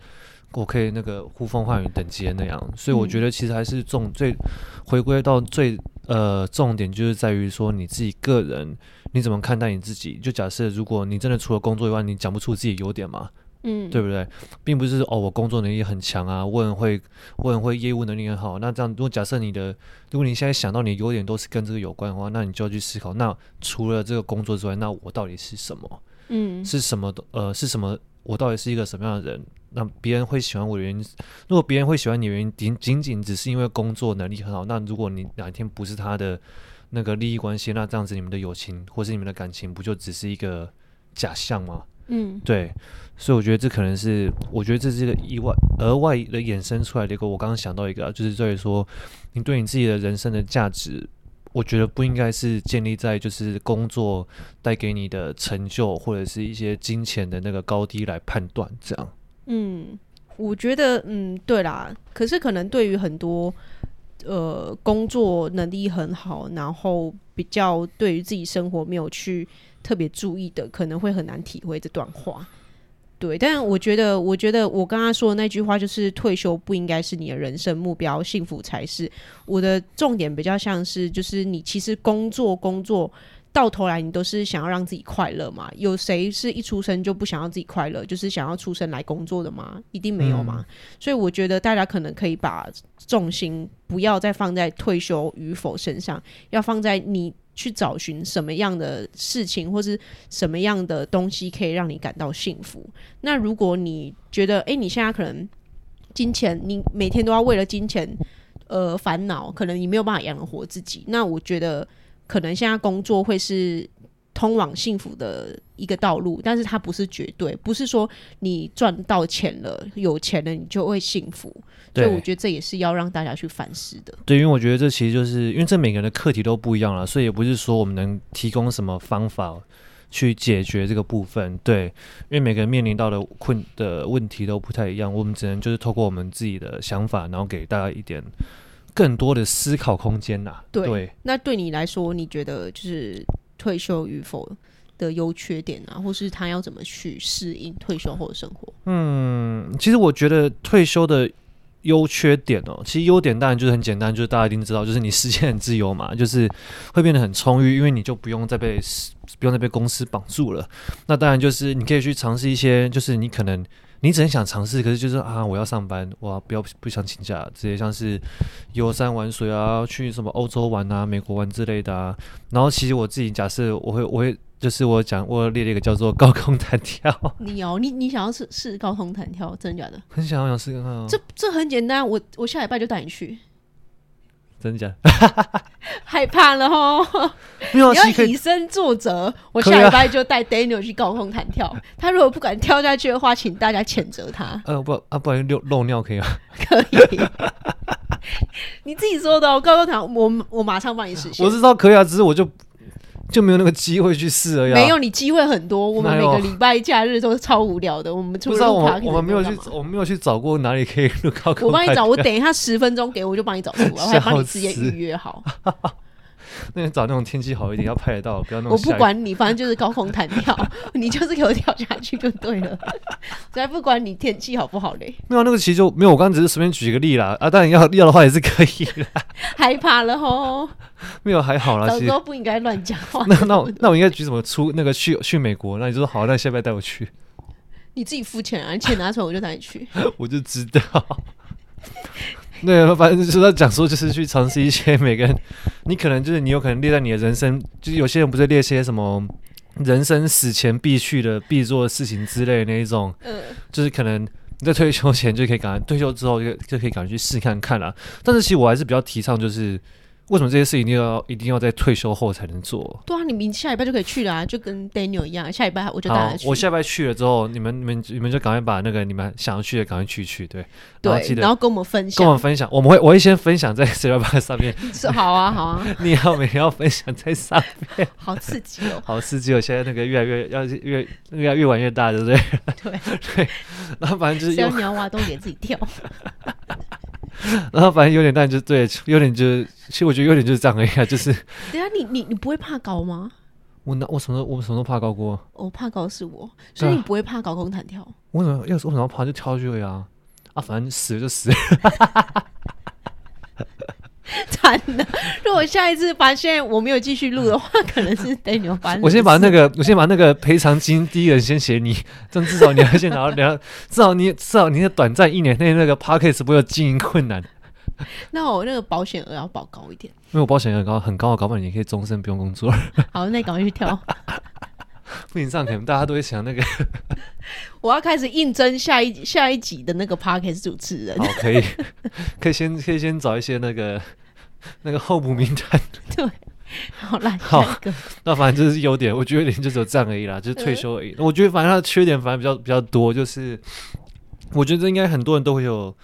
我可以那个呼风唤雨等级的那样。所以我觉得其实还是重最回归到最呃重点，就是在于说你自己个人。你怎么看待你自己？就假设如果你真的除了工作以外，你讲不出自己优点嘛？嗯，对不对？并不是哦，我工作能力很强啊，我很会，我很会业务能力很好。那这样，如果假设你的，如果你现在想到你优点都是跟这个有关的话，那你就要去思考，那除了这个工作之外，那我到底是什么？嗯，是什么的？呃，是什么？我到底是一个什么样的人？那别人会喜欢我的原因，如果别人会喜欢你的原因，仅仅仅只是因为工作能力很好，那如果你哪一天不是他的。那个利益关系，那这样子你们的友情或是你们的感情，不就只是一个假象吗？嗯，对，所以我觉得这可能是，我觉得这是一个意外额外的衍生出来的一个。我刚刚想到一个，就是在于说，你对你自己的人生的价值，我觉得不应该是建立在就是工作带给你的成就或者是一些金钱的那个高低来判断。这样，嗯，我觉得，嗯，对啦。可是可能对于很多。呃，工作能力很好，然后比较对于自己生活没有去特别注意的，可能会很难体会这段话。对，但我觉得，我觉得我刚刚说的那句话，就是退休不应该是你的人生目标，幸福才是。我的重点比较像是，就是你其实工作工作。到头来，你都是想要让自己快乐嘛？有谁是一出生就不想要自己快乐，就是想要出生来工作的吗？一定没有嘛。嗯。所以我觉得大家可能可以把重心不要再放在退休与否身上，要放在你去找寻什么样的事情，或是什么样的东西可以让你感到幸福。那如果你觉得，诶，你现在可能金钱，你每天都要为了金钱呃烦恼，可能你没有办法养活自己。那我觉得。可能现在工作会是通往幸福的一个道路，但是它不是绝对，不是说你赚到钱了、有钱了你就会幸福。所以我觉得这也是要让大家去反思的。对，因为我觉得这其实就是因为这每个人的课题都不一样了，所以也不是说我们能提供什么方法去解决这个部分。对，因为每个人面临到的困的问题都不太一样，我们只能就是透过我们自己的想法，然后给大家一点。更多的思考空间呐、啊。对，那对你来说，你觉得就是退休与否的优缺点啊，或是他要怎么去适应退休后的生活？嗯，其实我觉得退休的优缺点哦，其实优点当然就是很简单，就是大家一定知道，就是你时间很自由嘛，*laughs* 就是会变得很充裕，因为你就不用再被不用再被公司绑住了。那当然就是你可以去尝试一些，就是你可能。你只能想尝试，可是就是啊，我要上班，我不要不想请假，直接像是游山玩水啊，去什么欧洲玩啊、美国玩之类的啊。然后其实我自己假设我会我会就是我讲我列了一个叫做高空弹跳。你哦，你你想要试试高空弹跳，真的假的？很想要想试看看哦。这这很简单，我我下礼拜就带你去。真的假的？害怕了 *laughs* 吼！你要以身作则，我下礼拜就带 Daniel 去高空弹跳。他如果不敢跳下去的话，请大家谴责他。呃不啊，不然漏漏尿可以吗？可以。*laughs* 你自己说的哦，高空弹，我我马上帮你实现。我知道可以啊，只是我就。就没有那个机会去试了呀。没有，你机会很多。我们每个礼拜假日都是超无聊的。我们除了我们没有去，我们没有去找过哪里可以录高空。我帮你找，我等一下十分钟给我，就帮你找出来，我还帮你直接 *laughs* 预约好。找 *laughs* 那种天气好一点，要拍得到，不要那种。我不管你，反正就是高空弹跳，*laughs* 你就是给我跳下去就对了。*laughs* 才不管你天气好不好嘞。没有那个其实就没有，我刚刚只是随便举一个例啦。啊，当然要要的话也是可以的。害怕了吼。没有还好啦。早知道不应该乱讲话。那那我那我应该举什么出那个去去美国？那你就说好，那下边带我去。你自己付钱啊，你钱拿出来我就带你去。我就知道。对，反正就是他讲说，就是去尝试一些每个人，你可能就是你有可能列在你的人生，就是有些人不是列些什么人生死前必去的必做的事情之类的那一种，*laughs* 嗯，就是可能你在退休前就可以赶快，*laughs* 退休之后就就可以赶快去试看看了。但是其实我还是比较提倡就是。为什么这些事一定要一定要在退休后才能做？对啊，你明下礼拜就可以去了啊，就跟 Daniel 一样，下礼拜我就带他去。我下礼拜去了之后，你们你们你们就赶快把那个你们想要去的赶快去去，对。对，然后记得，然后跟我们分享，跟我们分享，我们会我会先分享在 Sarah 上面。是 *laughs* 好啊，好啊。*laughs* 你要每天要分享在上面，好刺激哦！*laughs* 好刺激哦！现在那个越来越要越那个要越玩越大，对不对？对对。然后反正就是，只要你要挖洞给自己跳。*laughs* 然后反正有点，但就对，有点就是，其实我觉得有点就是这样而已，就是。*laughs* 等下你你你不会怕高吗？我那我什么我什么都怕高过。我怕高是我，所以你不会怕高空弹跳。我怎么要是我怎么怕就跳下去了呀？啊，反正死了就死了。*laughs* 惨了！如果下一次发现我没有继续录的话，可能是得牛翻。我先把那个，我先把那个赔偿金第一人先写你，这样至少你要先拿到两，*laughs* 至少你至少你的短暂一年内那个 Podcast 不会有经营困难。那我那个保险额要保高一点，因为我保险额很高很高，搞不好你可以终身不用工作。*laughs* 好，那你赶快去跳。不行，上可能大家都会想那个。我要开始应征下一下一集的那个 Podcast 主持人。好，可以，可以先可以先找一些那个。*laughs* 那个候补名单，*laughs* 对，好烂，好，那反正就是优点，我觉得优点就只有这样而已啦，就是退休而已。我觉得反正他的缺点反而比较比较多，就是我觉得应该很多人都会有，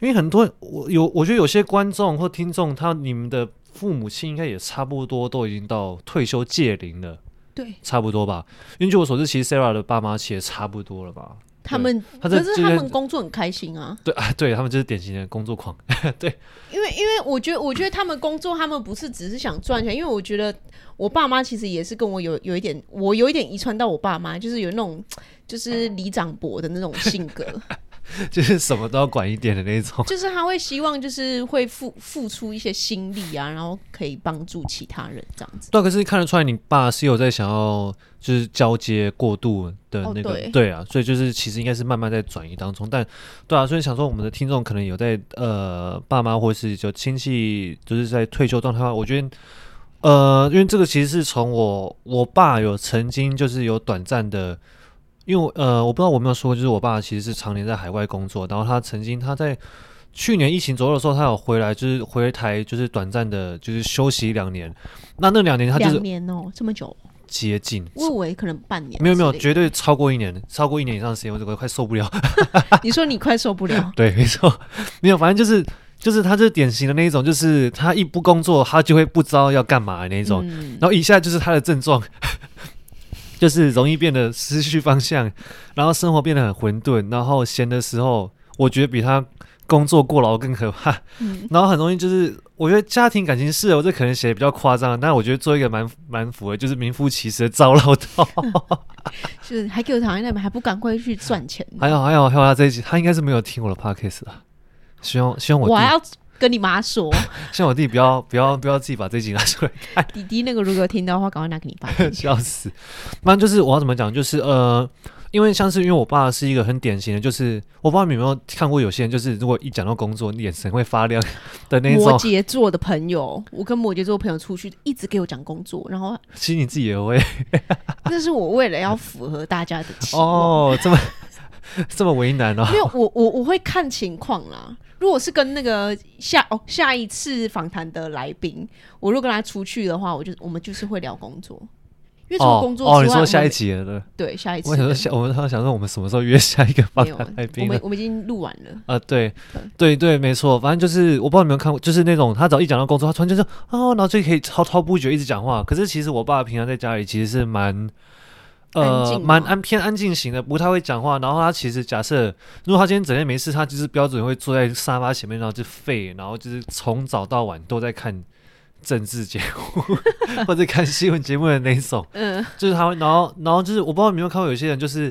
因为很多人我有，我觉得有些观众或听众，他你们的父母亲应该也差不多都已经到退休届龄了，对，差不多吧。因为据我所知，其实 Sarah 的爸妈其实差不多了吧。他们，可是他们工作很开心啊。对 *laughs* 啊，对他们就是典型的工作狂。*laughs* 对，因为因为我觉得，我觉得他们工作，他们不是只是想赚钱。因为我觉得我爸妈其实也是跟我有有一点，我有一点遗传到我爸妈，就是有那种就是李长博的那种性格。*laughs* *laughs* 就是什么都要管一点的那种，就是他会希望就是会付付出一些心力啊，然后可以帮助其他人这样子。对，可是看得出来你爸是有在想要就是交接过渡的那个，哦、对，对啊，所以就是其实应该是慢慢在转移当中。但对啊，所以想说我们的听众可能有在呃爸妈或是就亲戚就是在退休状态我觉得呃，因为这个其实是从我我爸有曾经就是有短暂的。因为呃，我不知道我没有说过，就是我爸其实是常年在海外工作，然后他曾经他在去年疫情左右的时候，他有回来，就是回台，就是短暂的，就是休息两年。那那两年他就是两年哦，这么久，接近，我以为可能半年，没有没有，绝对超过一年，超过一年以上的时间，我这个快受不了。*laughs* 你说你快受不了？对，没错，没有，反正就是就是他就是典型的那一种，就是他一不工作，他就会不知道要干嘛的那一种。嗯、然后以下就是他的症状。就是容易变得失去方向，然后生活变得很混沌，然后闲的时候，我觉得比他工作过劳更可怕。嗯，然后很容易就是，我觉得家庭感情事，我这可能写的比较夸张，但我觉得做一个蛮蛮符合，就是名副其实的糟老头。*laughs* 是还给我躺在那边还不赶快去赚钱？还有还有还有他这一集，他应该是没有听我的 podcast 啊。希望希望我。我还要跟你妈说，*laughs* 希望我弟不要 *laughs* 不要不要自己把这集拿出来看。*laughs* 弟弟那个如果听到的话，赶快拿给你爸。笑死！那就是我要怎么讲？就是呃，因为像是因为我爸是一个很典型的，就是我不知道你有没有看过有些人，就是如果一讲到工作，眼神会发亮的那种。摩羯座的朋友，我跟摩羯座朋友出去，一直给我讲工作，然后其实你自己也会。那是我为了要符合大家的期望哦，这么 *laughs* 这么为难啊。没有，我我我会看情况啦。如果是跟那个下哦下一次访谈的来宾，我如果跟他出去的话，我就我们就是会聊工作。因为除了工作之外，哦，哦，你说下一集了？对，下一集。我想说下，我们他想说我们什么时候约下一个访谈来宾？我们我们已经录完了。啊，对，对对，没错，反正就是我不知道你们有没有看过，就是那种他只要一讲到工作，他突然就说哦，然后就可以滔滔不绝一直讲话。可是其实我爸平常在家里其实是蛮呃蛮安偏安静型的，不太会讲话。然后他其实假设如果他今天整天没事，他就是标准会坐在沙发前面，然后就废，然后就是从早到晚都在看。政治节目 *laughs* 或者看新闻节目的那种，嗯，*laughs* 就是他会，然后，然后就是我不知道你有没有看过，有些人就是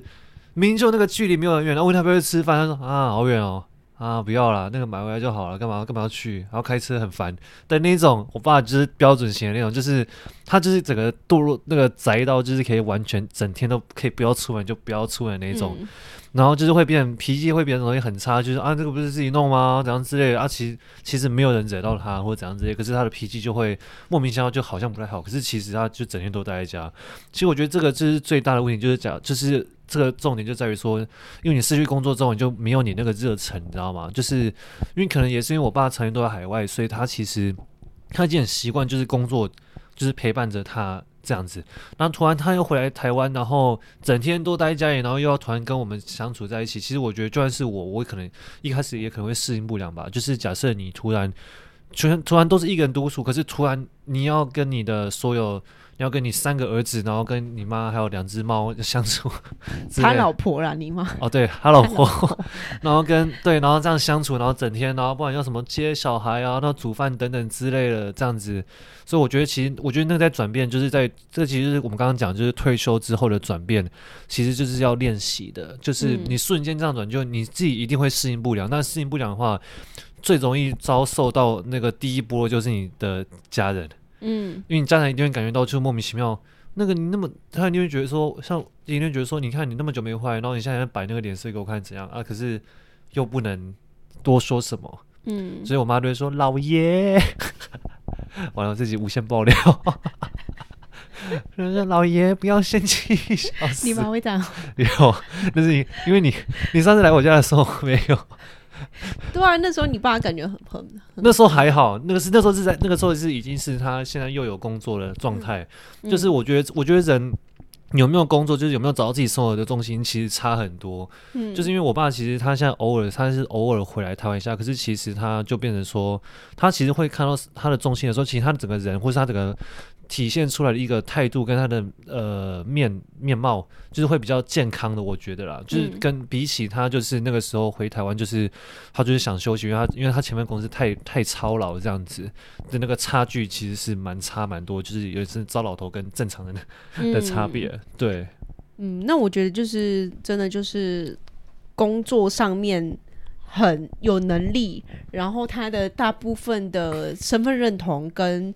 明明就那个距离没有很远，然后问他要不要去吃饭，他说啊好远哦，啊不要了，那个买回来就好了，干嘛干嘛要去，然后开车很烦的那种。我爸就是标准型的那种，就是他就是整个堕落那个宅到就是可以完全整天都可以不要出门就不要出门那种。然后就是会变脾气，会变得容易很差，就是啊，这个不是自己弄吗？怎样之类的啊？其实其实没有人惹到他，或者怎样之类，可是他的脾气就会莫名其妙，就好像不太好。可是其实他就整天都待在家。其实我觉得这个就是最大的问题，就是讲，就是这个重点就在于说，因为你失去工作之后，你就没有你那个热忱，你知道吗？就是因为可能也是因为我爸常年都在海外，所以他其实他已经很习惯，就是工作就是陪伴着他。这样子，那突然他又回来台湾，然后整天都待在家里，然后又要突然跟我们相处在一起。其实我觉得，就算是我，我可能一开始也可能会适应不良吧。就是假设你突然，全突然都是一个人独处，可是突然你要跟你的所有。要跟你三个儿子，然后跟你妈还有两只猫相处。*laughs* 他老婆啦，你妈？哦，对，他老婆。老婆 *laughs* 然后跟对，然后这样相处，然后整天，然后不管要什么接小孩啊，那煮饭等等之类的，这样子。所以我觉得，其实我觉得那个在转变，就是在这其实是我们刚刚讲，就是退休之后的转变，其实就是要练习的。就是你瞬间这样转，就你自己一定会适应不良。那适应不良的话，最容易遭受到那个第一波就是你的家人。嗯，因为你家长一定会感觉到，就莫名其妙，那个你那么，他一定会觉得说，像一定会觉得说，你看你那么久没回来，然后你现在摆那个脸色给我看怎样啊？可是又不能多说什么，嗯，所以我妈就会说老爷，完了自己无限爆料，说老爷不要生气，你妈会这样？有，那是你，因为你你上次来我家的时候没有。*laughs* 对啊，那时候你爸感觉很很，那时候还好，那个是那时候是在那个时候是已经是他现在又有工作的状态，嗯、就是我觉得我觉得人有没有工作，就是有没有找到自己生活的重心，其实差很多。嗯，就是因为我爸其实他现在偶尔他是偶尔回来台湾一下，可是其实他就变成说，他其实会看到他的重心的时候，其实他的整个人或是他整个。体现出来的一个态度跟他的呃面面貌，就是会比较健康的，我觉得啦，就是跟比起他就是那个时候回台湾，就是他就是想休息，因为他因为他前面公司太太操劳这样子的那个差距其实是蛮差蛮多，就是有一次糟老头跟正常人的差别，嗯、对，嗯，那我觉得就是真的就是工作上面很有能力，然后他的大部分的身份认同跟。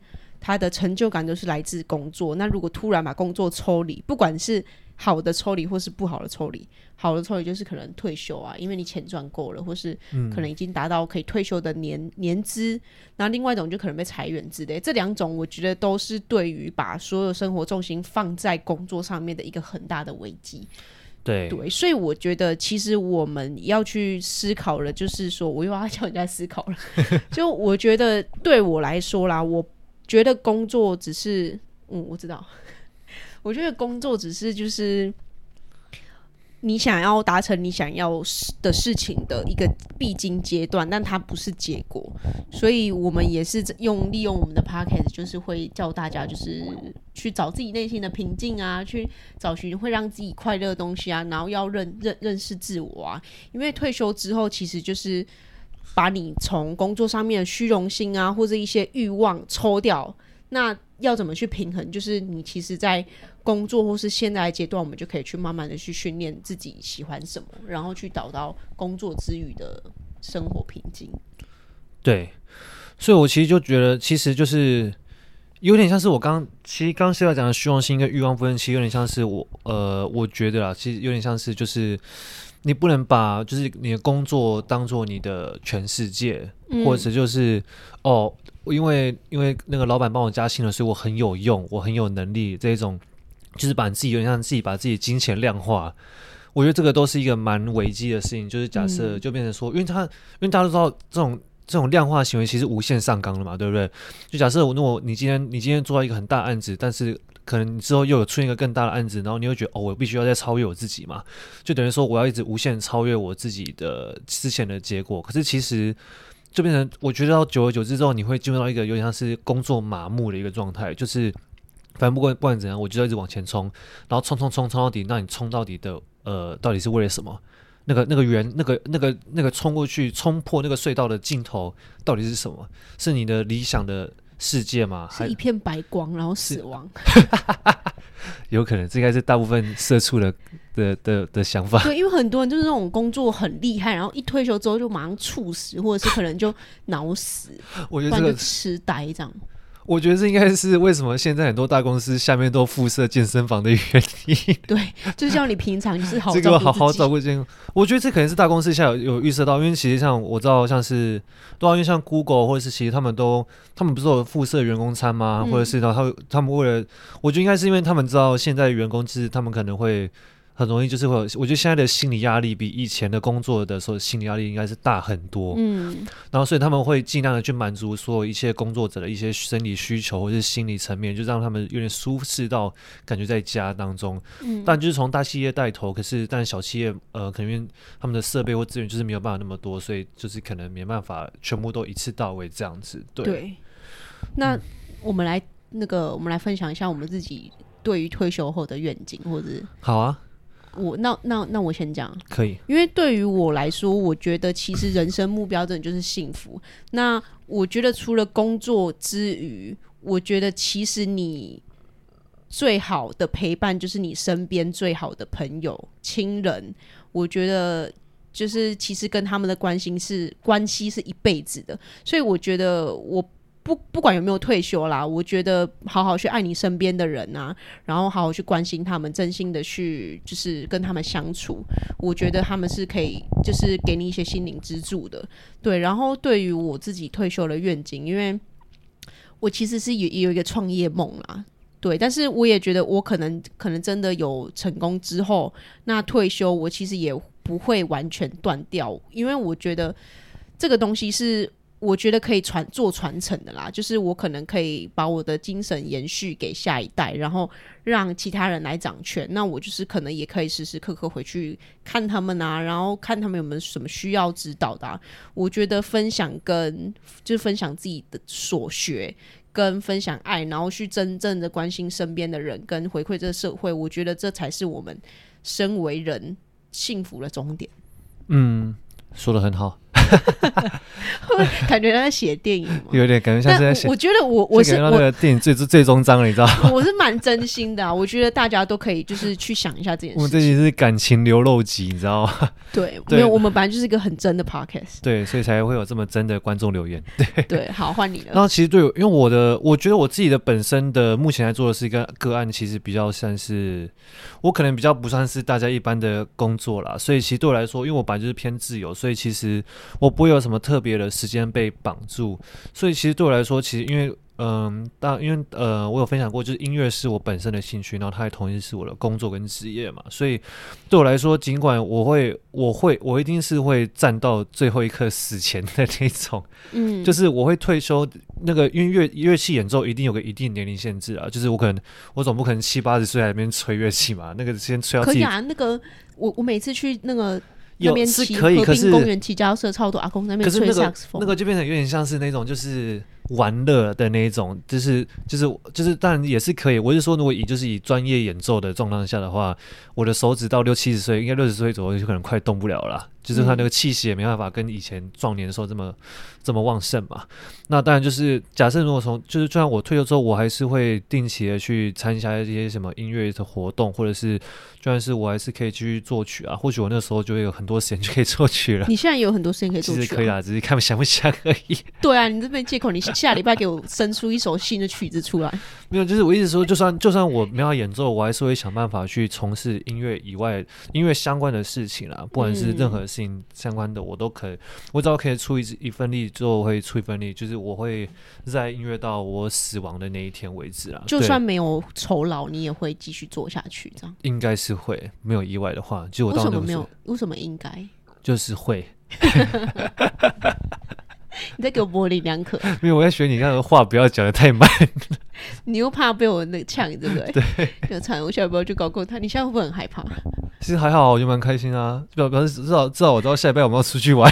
他的成就感都是来自工作。那如果突然把工作抽离，不管是好的抽离或是不好的抽离，好的抽离就是可能退休啊，因为你钱赚够了，或是可能已经达到可以退休的年、嗯、年资。那另外一种就可能被裁员之类。这两种我觉得都是对于把所有生活重心放在工作上面的一个很大的危机。对对，所以我觉得其实我们要去思考了，就是说我又要叫人家思考了。*laughs* 就我觉得对我来说啦，我。觉得工作只是，嗯，我知道。*laughs* 我觉得工作只是就是你想要达成你想要的事情的一个必经阶段，但它不是结果。所以我们也是用利用我们的 p o c a s t 就是会叫大家就是去找自己内心的平静啊，去找寻会让自己快乐的东西啊，然后要认认认识自我啊。因为退休之后，其实就是。把你从工作上面的虚荣心啊，或者一些欲望抽掉，那要怎么去平衡？就是你其实，在工作或是现在阶段，我们就可以去慢慢的去训练自己喜欢什么，然后去找到工作之余的生活平静。对，所以我其实就觉得，其实就是有点像是我刚其实刚现在讲的虚荣心跟欲望分析，有点像是我呃，我觉得啊，其实有点像是就是你不能把就是你的工作当做你的全世界，嗯、或者就是哦，因为因为那个老板帮我加薪了，所以我很有用，我很有能力这一种，就是把你自己有点像自己把自己金钱量化。我觉得这个都是一个蛮危机的事情，就是假设就变成说，嗯、因为他因为大家都知道这种。这种量化行为其实无限上纲了嘛，对不对？就假设我如果你今天你今天做到一个很大案子，但是可能之后又有出现一个更大的案子，然后你会觉得哦，我必须要再超越我自己嘛，就等于说我要一直无限超越我自己的之前的结果。可是其实就变成我觉得到久而久之之后，你会进入到一个有点像是工作麻木的一个状态，就是反正不管不管怎样，我就要一直往前冲，然后冲冲冲冲到底，那你冲到底的呃，到底是为了什么？那个那个圆那个那个那个冲过去冲破那个隧道的尽头到底是什么？是你的理想的世界嘛？是一片白光，然后死亡？*laughs* 有可能，这应该是大部分社畜的的的的想法。对，因为很多人就是那种工作很厉害，然后一退休之后就马上猝死，或者是可能就脑死，*laughs* 我觉得这个痴呆这样。我觉得这应该是为什么现在很多大公司下面都附设健身房的原因。*laughs* 对，就像你平常就是好 *laughs* 这个好好照顾健康。我觉得这可能是大公司下有有预设到，因为其实像我知道，像是对啊，因为像 Google 或者是其实他们都，他们不是有附设员工餐吗？嗯、或者是然后他他们为了，我觉得应该是因为他们知道现在员工其实他们可能会。很容易就是会有，我觉得现在的心理压力比以前的工作的时候心理压力应该是大很多。嗯，然后所以他们会尽量的去满足所有一切工作者的一些生理需求或者是心理层面，就让他们有点舒适到感觉在家当中。嗯，但就是从大企业带头，可是但小企业呃，可能他们的设备或资源就是没有办法那么多，所以就是可能没办法全部都一次到位这样子。对，对那、嗯、我们来那个，我们来分享一下我们自己对于退休后的愿景，或者好啊。我那那那我先讲，可以，因为对于我来说，我觉得其实人生目标真的就是幸福。那我觉得除了工作之余，我觉得其实你最好的陪伴就是你身边最好的朋友、亲人。我觉得就是其实跟他们的关心是关系是一辈子的，所以我觉得我。不不管有没有退休啦，我觉得好好去爱你身边的人啊，然后好好去关心他们，真心的去就是跟他们相处，我觉得他们是可以就是给你一些心灵支柱的。对，然后对于我自己退休的愿景，因为我其实是有有一个创业梦啦，对，但是我也觉得我可能可能真的有成功之后，那退休我其实也不会完全断掉，因为我觉得这个东西是。我觉得可以传做传承的啦，就是我可能可以把我的精神延续给下一代，然后让其他人来掌权。那我就是可能也可以时时刻刻回去看他们啊，然后看他们有没有什么需要指导的。我觉得分享跟就分享自己的所学，跟分享爱，然后去真正的关心身边的人，跟回馈这个社会，我觉得这才是我们身为人幸福的终点。嗯，说的很好。*laughs* 感觉在写电影，有点感觉像是在写。我觉得我我是那个电影最最终章了，你知道吗？*laughs* 我是蛮真心的啊，我觉得大家都可以就是去想一下这件事。我们这集是感情流露集，你知道吗？*laughs* 对，没有，我们本来就是一个很真的 podcast，对，所以才会有这么真的观众留言。对对，好，换你了。然后其实对，因为我的，我觉得我自己的本身的目前来做的是一个个案，其实比较像是我可能比较不算是大家一般的工作啦，所以其实对我来说，因为我本来就是偏自由，所以其实我不会有什么特别的时间被绑住，所以其实对我来说，其实因为嗯，大因为呃，我有分享过，就是音乐是我本身的兴趣，然后它也同时是我的工作跟职业嘛，所以对我来说，尽管我会，*laughs* 我会，我一定是会站到最后一刻死前的那种，嗯，就是我会退休，那个音乐乐器演奏一定有个一定年龄限制啊，就是我可能我总不可能七八十岁还在那边吹乐器嘛，那个先吹到。可以啊，那个我我每次去那个。有是可以，可是公园骑脚踏车超多阿公在那边吹萨克斯风，那个就变成有点像是那种就是玩乐的那一种，就是就是就是当然也是可以。我是说，如果以就是以专业演奏的状况下的话，我的手指到六七十岁，应该六十岁左右就可能快动不了了。就是他那个气息也没办法跟以前壮年的时候这么这么旺盛嘛。那当然就是假设如果从就是就算我退休之后，我还是会定期的去参加一些什么音乐的活动，或者是就算是我还是可以继续作曲啊。或许我那时候就会有很多时间就可以作曲了。你现在有很多时间可以作曲，其实可以啊，只是看想不想而已。对啊，你这边借口，你下礼拜给我生出一首新的曲子出来。没有，就是我一直说，就算就算我没有演奏，我还是会想办法去从事音乐以外、音乐相关的事情啦。不管是任何事情相关的，我都可以。我只要可以出一一份力，就会出一份力。就是我会在音乐到我死亡的那一天为止啊。就算没有酬劳，你也会继续做下去，这样应该是会。没有意外的话，就我到为什么没有？为什么应该？*laughs* 就是会。*laughs* 你在给我模棱两可，*laughs* 没有我在学你那个话，不要讲的太慢。*laughs* 你又怕被我那个呛，对不对？*laughs* 对，有呛，我现在不要去搞过他。你现在会不会很害怕？其实还好，我就蛮开心啊。表表示至少至少我知道下礼拜我们要出去玩。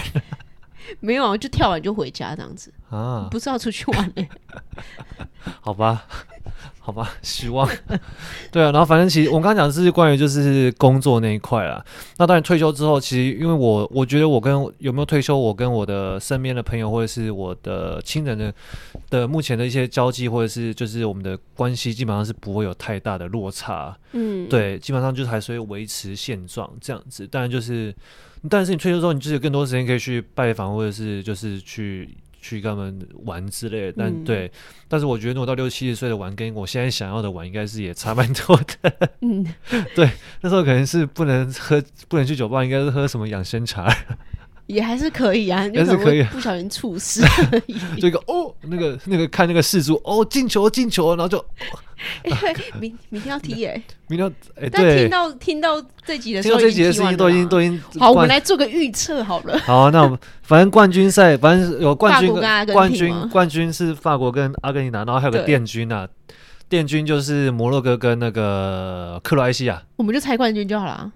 没有啊，就跳完就回家这样子啊，不是要出去玩的。好吧。好吧，*laughs* 希望。*laughs* 对啊，然后反正其实我刚刚讲的是关于就是工作那一块啦。那当然退休之后，其实因为我我觉得我跟有没有退休，我跟我的身边的朋友或者是我的亲人的的目前的一些交际或者是就是我们的关系，基本上是不会有太大的落差。嗯，对，基本上就是还是会维持现状这样子。当然就是，但是你退休之后，你就是有更多时间可以去拜访或者是就是去。去跟他们玩之类的，但、嗯、对，但是我觉得，我到六七十岁的玩，跟我现在想要的玩，应该是也差蛮多的。嗯，*laughs* 对，那时候可能是不能喝，不能去酒吧，应该是喝什么养生茶。也还是可以啊，还是可以，不小心猝死 *laughs* 而已。这个哦，那个那个看那个世足哦，进球进球，然后就，哎、哦，*laughs* 欸、明明天要踢耶，*laughs* 明天哎、欸，但听到听到这集的时候，听到这集的声音都已经都已经好，我们来做个预测好了。好，那我们反正冠军赛，反正有冠军冠军冠军是法国跟阿根廷拿，然后还有个殿军啊，殿军就是摩洛哥跟那个克罗埃西亚，我们就猜冠军就好了。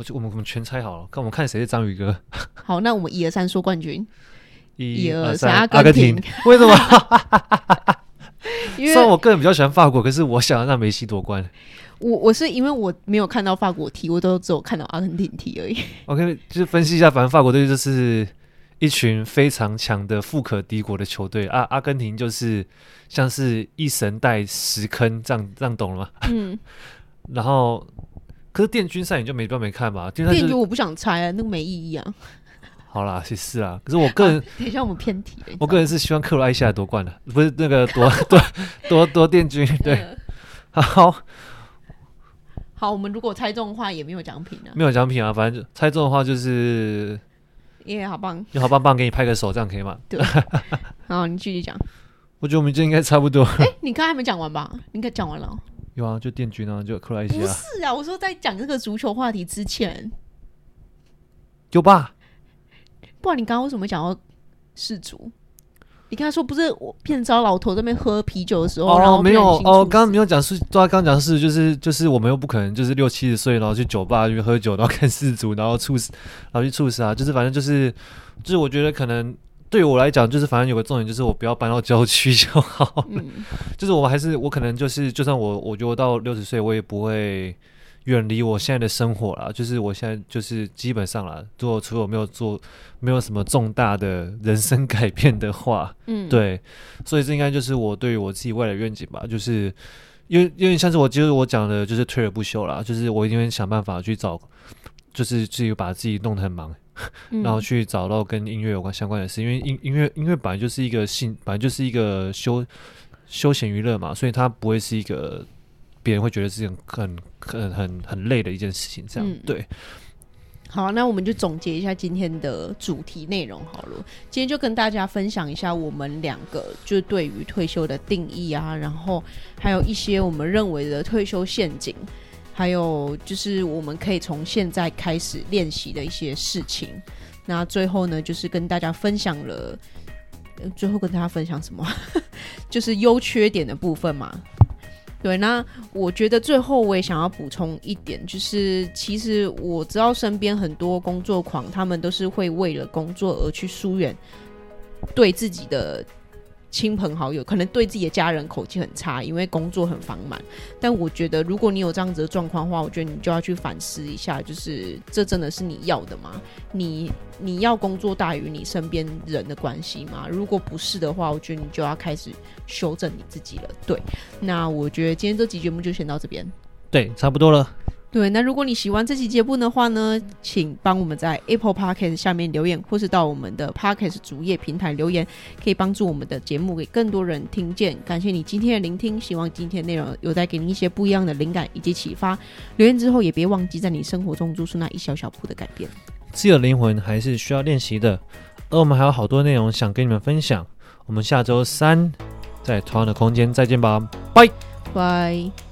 我就我们我们全猜好了，看我们看谁是章鱼哥。*laughs* 好，那我们一二三说冠军。一二三，阿根廷。*laughs* 为什么？因为虽然我个人比较喜欢法国，可是我想要让梅西夺冠。我我是因为我没有看到法国踢，我都只有看到阿根廷踢而已。*laughs* OK，就是分析一下，反正法国队就是一群非常强的富可敌国的球队，啊阿根廷就是像是一神带十坑，这样这样懂了吗？嗯。然后。可是电军赛你就没办法没看吧？电军我不想猜啊，那个没意义啊。好啦，其实啊，可是我个人，啊、等一下我们偏题。我个人是希望克罗埃西亚夺冠的，不是那个夺 *laughs* 夺夺夺电军。*laughs* 对，好，好，我们如果猜中的话也没有奖品啊，没有奖品啊，反正就猜中的话就是耶，好棒，好棒棒，给你拍个手，这样可以吗？对，*laughs* 好，你继续讲。我觉得我们今天应该差不多。哎、欸，你刚才还没讲完吧？应该讲完了。有啊，就电军啊，就克罗埃西亚。不是啊，我说在讲这个足球话题之前，有吧？不然你刚刚为什么讲到世足？你刚才说不是我骗招老头在那边喝啤酒的时候，哦，没有哦，刚刚没有讲世，对啊，刚刚讲是就是就是我们又不可能就是六七十岁然后去酒吧去喝酒，然后看世足，然后猝死，然后去猝死啊，就是反正就是就是我觉得可能。对于我来讲，就是反正有个重点，就是我不要搬到郊区就好。嗯、*laughs* 就是我还是我可能就是，就算我我觉得我到六十岁，我也不会远离我现在的生活啦。就是我现在就是基本上啦，如果除了我没有做没有什么重大的人生改变的话，嗯，对，所以这应该就是我对于我自己未来的愿景吧。就是因为因为像是我其实我讲的，就是退而不休啦，就是我一定会想办法去找，就是自己把自己弄得很忙。然后去找到跟音乐有关相关的事，因为音音乐音乐本来就是一个兴，本来就是一个休休闲娱乐嘛，所以它不会是一个别人会觉得是很很很很累的一件事情。这样、嗯、对。好，那我们就总结一下今天的主题内容好了。今天就跟大家分享一下我们两个就对于退休的定义啊，然后还有一些我们认为的退休陷阱。还有就是我们可以从现在开始练习的一些事情。那最后呢，就是跟大家分享了，最后跟大家分享什么？*laughs* 就是优缺点的部分嘛。对，那我觉得最后我也想要补充一点，就是其实我知道身边很多工作狂，他们都是会为了工作而去疏远对自己的亲朋好友，可能对自己的家人口气很差，因为工作很繁忙。但我觉得，如果你有这样子的状况的话，我觉得你就要去反思一下，就是这真的是你要的吗？你你要工作大于你身边人的关系吗？如果不是的话，我觉得你就要开始修正你自己了。对，那我觉得今天这集节目就先到这边。对，差不多了。对，那如果你喜欢这期节目的话呢，请帮我们在 Apple Podcast 下面留言，或是到我们的 Podcast 主页平台留言，可以帮助我们的节目给更多人听见。感谢你今天的聆听，希望今天内容有带给你一些不一样的灵感以及启发。留言之后也别忘记在你生活中做出那一小小步的改变。自由灵魂还是需要练习的，而我们还有好多内容想跟你们分享。我们下周三在同样的空间再见吧，拜拜。